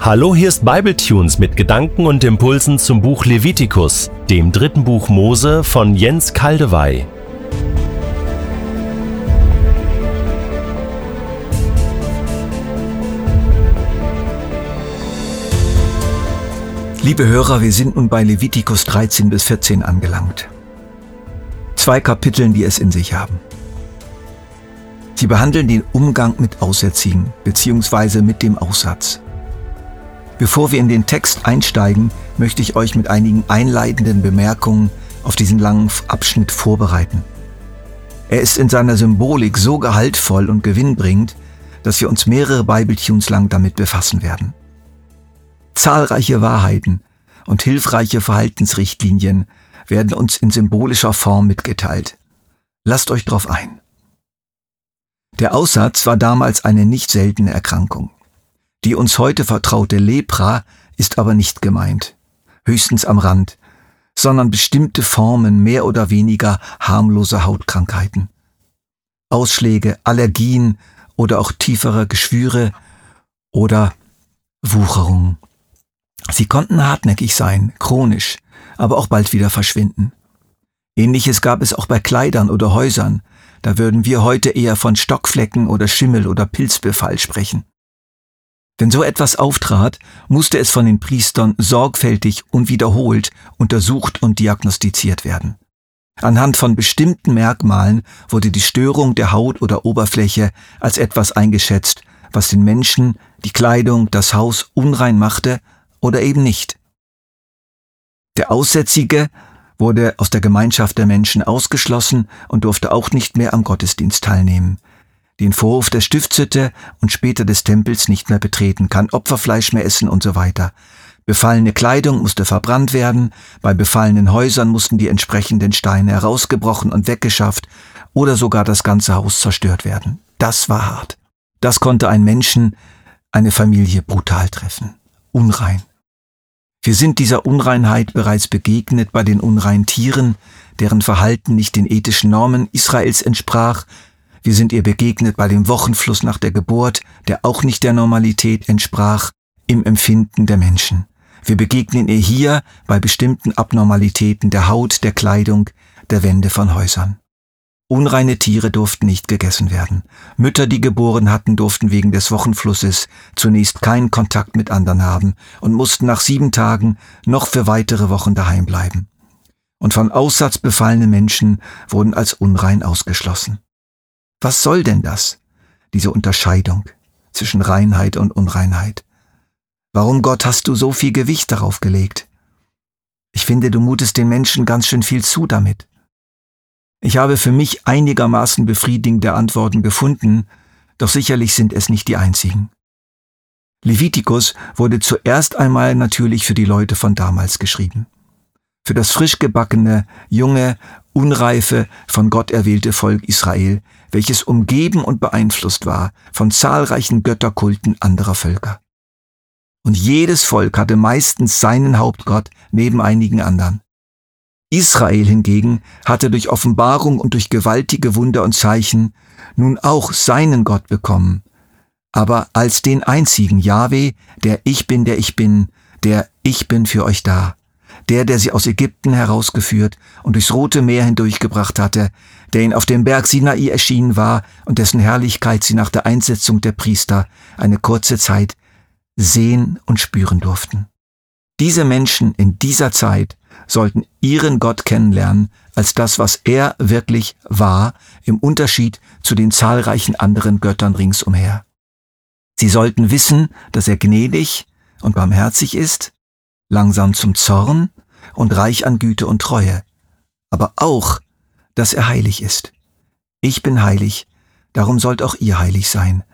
Hallo, hier ist Bibletunes mit Gedanken und Impulsen zum Buch Levitikus, dem dritten Buch Mose von Jens Kaldewey. Liebe Hörer, wir sind nun bei Levitikus 13 bis 14 angelangt. Zwei Kapiteln, die es in sich haben. Sie behandeln den Umgang mit Auserziehen bzw. mit dem Aussatz. Bevor wir in den Text einsteigen, möchte ich euch mit einigen einleitenden Bemerkungen auf diesen langen Abschnitt vorbereiten. Er ist in seiner Symbolik so gehaltvoll und gewinnbringend, dass wir uns mehrere Bibletunes lang damit befassen werden. Zahlreiche Wahrheiten und hilfreiche Verhaltensrichtlinien werden uns in symbolischer Form mitgeteilt. Lasst euch drauf ein. Der Aussatz war damals eine nicht seltene Erkrankung. Die uns heute vertraute Lepra ist aber nicht gemeint, höchstens am Rand, sondern bestimmte Formen mehr oder weniger harmloser Hautkrankheiten. Ausschläge, Allergien oder auch tiefere Geschwüre oder Wucherungen. Sie konnten hartnäckig sein, chronisch, aber auch bald wieder verschwinden. Ähnliches gab es auch bei Kleidern oder Häusern, da würden wir heute eher von Stockflecken oder Schimmel oder Pilzbefall sprechen. Wenn so etwas auftrat, musste es von den Priestern sorgfältig und wiederholt untersucht und diagnostiziert werden. Anhand von bestimmten Merkmalen wurde die Störung der Haut oder Oberfläche als etwas eingeschätzt, was den Menschen, die Kleidung, das Haus unrein machte oder eben nicht. Der Aussätzige wurde aus der Gemeinschaft der Menschen ausgeschlossen und durfte auch nicht mehr am Gottesdienst teilnehmen den Vorhof der Stiftshütte und später des Tempels nicht mehr betreten, kann Opferfleisch mehr essen und so weiter. Befallene Kleidung musste verbrannt werden, bei befallenen Häusern mussten die entsprechenden Steine herausgebrochen und weggeschafft oder sogar das ganze Haus zerstört werden. Das war hart. Das konnte ein Menschen, eine Familie brutal treffen. Unrein. Wir sind dieser Unreinheit bereits begegnet bei den unreinen Tieren, deren Verhalten nicht den ethischen Normen Israels entsprach, wir sind ihr begegnet bei dem Wochenfluss nach der Geburt, der auch nicht der Normalität entsprach, im Empfinden der Menschen. Wir begegnen ihr hier bei bestimmten Abnormalitäten der Haut, der Kleidung, der Wände von Häusern. Unreine Tiere durften nicht gegessen werden. Mütter, die geboren hatten, durften wegen des Wochenflusses zunächst keinen Kontakt mit anderen haben und mussten nach sieben Tagen noch für weitere Wochen daheim bleiben. Und von Aussatz befallene Menschen wurden als unrein ausgeschlossen. Was soll denn das, diese Unterscheidung zwischen Reinheit und Unreinheit? Warum, Gott, hast du so viel Gewicht darauf gelegt? Ich finde, du mutest den Menschen ganz schön viel zu damit. Ich habe für mich einigermaßen befriedigende Antworten gefunden, doch sicherlich sind es nicht die einzigen. Levitikus wurde zuerst einmal natürlich für die Leute von damals geschrieben. Für das frisch gebackene, junge, unreife, von Gott erwählte Volk Israel, welches umgeben und beeinflusst war von zahlreichen Götterkulten anderer Völker. Und jedes Volk hatte meistens seinen Hauptgott neben einigen anderen. Israel hingegen hatte durch Offenbarung und durch gewaltige Wunder und Zeichen nun auch seinen Gott bekommen, aber als den einzigen Jahwe, der ich bin, der ich bin, der ich bin für euch da der, der sie aus Ägypten herausgeführt und durchs Rote Meer hindurchgebracht hatte, der ihnen auf dem Berg Sinai erschienen war und dessen Herrlichkeit sie nach der Einsetzung der Priester eine kurze Zeit sehen und spüren durften. Diese Menschen in dieser Zeit sollten ihren Gott kennenlernen als das, was er wirklich war, im Unterschied zu den zahlreichen anderen Göttern ringsumher. Sie sollten wissen, dass er gnädig und barmherzig ist, langsam zum Zorn und reich an Güte und Treue, aber auch, dass er heilig ist. Ich bin heilig, darum sollt auch ihr heilig sein.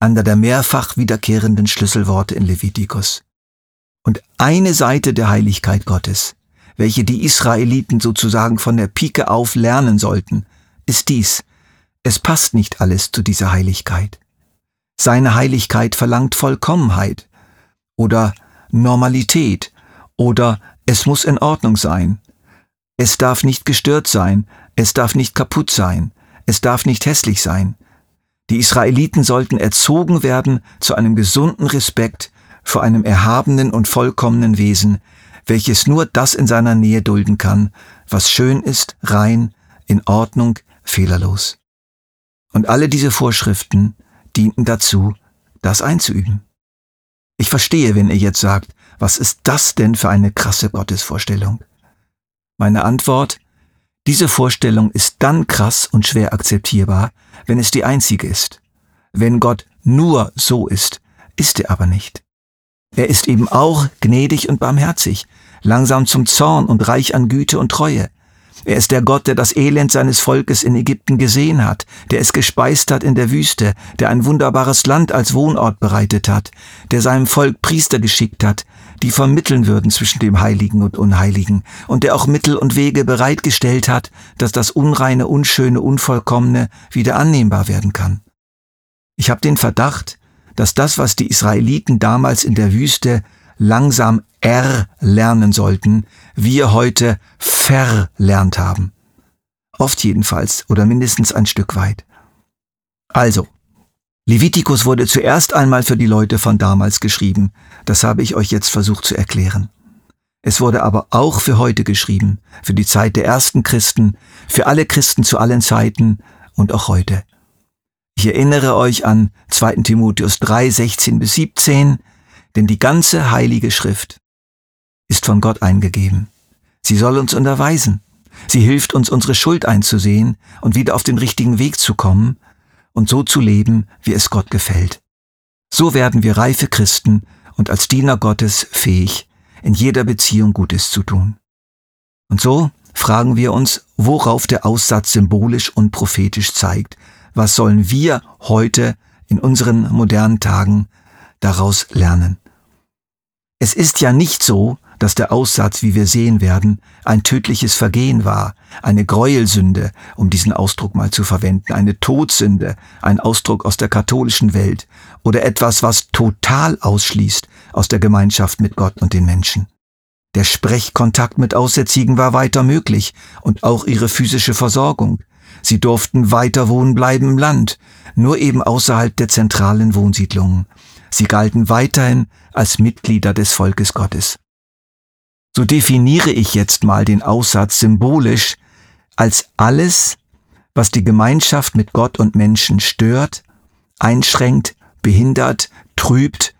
Einer der mehrfach wiederkehrenden Schlüsselworte in Levitikus. Und eine Seite der Heiligkeit Gottes, welche die Israeliten sozusagen von der Pike auf lernen sollten, ist dies. Es passt nicht alles zu dieser Heiligkeit. Seine Heiligkeit verlangt Vollkommenheit oder Normalität oder es muss in Ordnung sein. Es darf nicht gestört sein, es darf nicht kaputt sein, es darf nicht hässlich sein. Die Israeliten sollten erzogen werden zu einem gesunden Respekt vor einem erhabenen und vollkommenen Wesen, welches nur das in seiner Nähe dulden kann, was schön ist, rein, in Ordnung, fehlerlos. Und alle diese Vorschriften dienten dazu, das einzuüben. Ich verstehe, wenn ihr jetzt sagt, was ist das denn für eine krasse Gottesvorstellung? Meine Antwort, diese Vorstellung ist dann krass und schwer akzeptierbar, wenn es die einzige ist. Wenn Gott nur so ist, ist er aber nicht. Er ist eben auch gnädig und barmherzig, langsam zum Zorn und reich an Güte und Treue. Er ist der Gott, der das Elend seines Volkes in Ägypten gesehen hat, der es gespeist hat in der Wüste, der ein wunderbares Land als Wohnort bereitet hat, der seinem Volk Priester geschickt hat, die vermitteln würden zwischen dem Heiligen und Unheiligen, und der auch Mittel und Wege bereitgestellt hat, dass das Unreine, Unschöne, Unvollkommene wieder annehmbar werden kann. Ich habe den Verdacht, dass das, was die Israeliten damals in der Wüste langsam erlernen sollten, wir heute verlernt haben. Oft jedenfalls oder mindestens ein Stück weit. Also, Levitikus wurde zuerst einmal für die Leute von damals geschrieben, das habe ich euch jetzt versucht zu erklären. Es wurde aber auch für heute geschrieben, für die Zeit der ersten Christen, für alle Christen zu allen Zeiten und auch heute. Ich erinnere euch an 2. Timotheus 3, 16 bis 17, denn die ganze heilige Schrift ist von Gott eingegeben. Sie soll uns unterweisen. Sie hilft uns, unsere Schuld einzusehen und wieder auf den richtigen Weg zu kommen und so zu leben, wie es Gott gefällt. So werden wir reife Christen und als Diener Gottes fähig, in jeder Beziehung Gutes zu tun. Und so fragen wir uns, worauf der Aussatz symbolisch und prophetisch zeigt. Was sollen wir heute in unseren modernen Tagen daraus lernen? Es ist ja nicht so, dass der Aussatz, wie wir sehen werden, ein tödliches Vergehen war, eine Gräuelsünde, um diesen Ausdruck mal zu verwenden, eine Todsünde, ein Ausdruck aus der katholischen Welt oder etwas, was total ausschließt aus der Gemeinschaft mit Gott und den Menschen. Der Sprechkontakt mit Aussätzigen war weiter möglich und auch ihre physische Versorgung. Sie durften weiter wohnen bleiben im Land, nur eben außerhalb der zentralen Wohnsiedlungen. Sie galten weiterhin als Mitglieder des Volkes Gottes. So definiere ich jetzt mal den Aussatz symbolisch als alles, was die Gemeinschaft mit Gott und Menschen stört, einschränkt, behindert, trübt,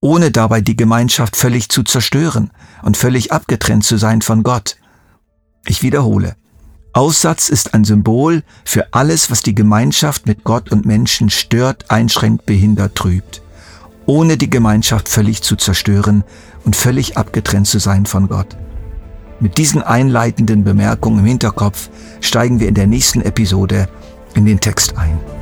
ohne dabei die Gemeinschaft völlig zu zerstören und völlig abgetrennt zu sein von Gott. Ich wiederhole. Aussatz ist ein Symbol für alles, was die Gemeinschaft mit Gott und Menschen stört, einschränkt, behindert, trübt ohne die Gemeinschaft völlig zu zerstören und völlig abgetrennt zu sein von Gott. Mit diesen einleitenden Bemerkungen im Hinterkopf steigen wir in der nächsten Episode in den Text ein.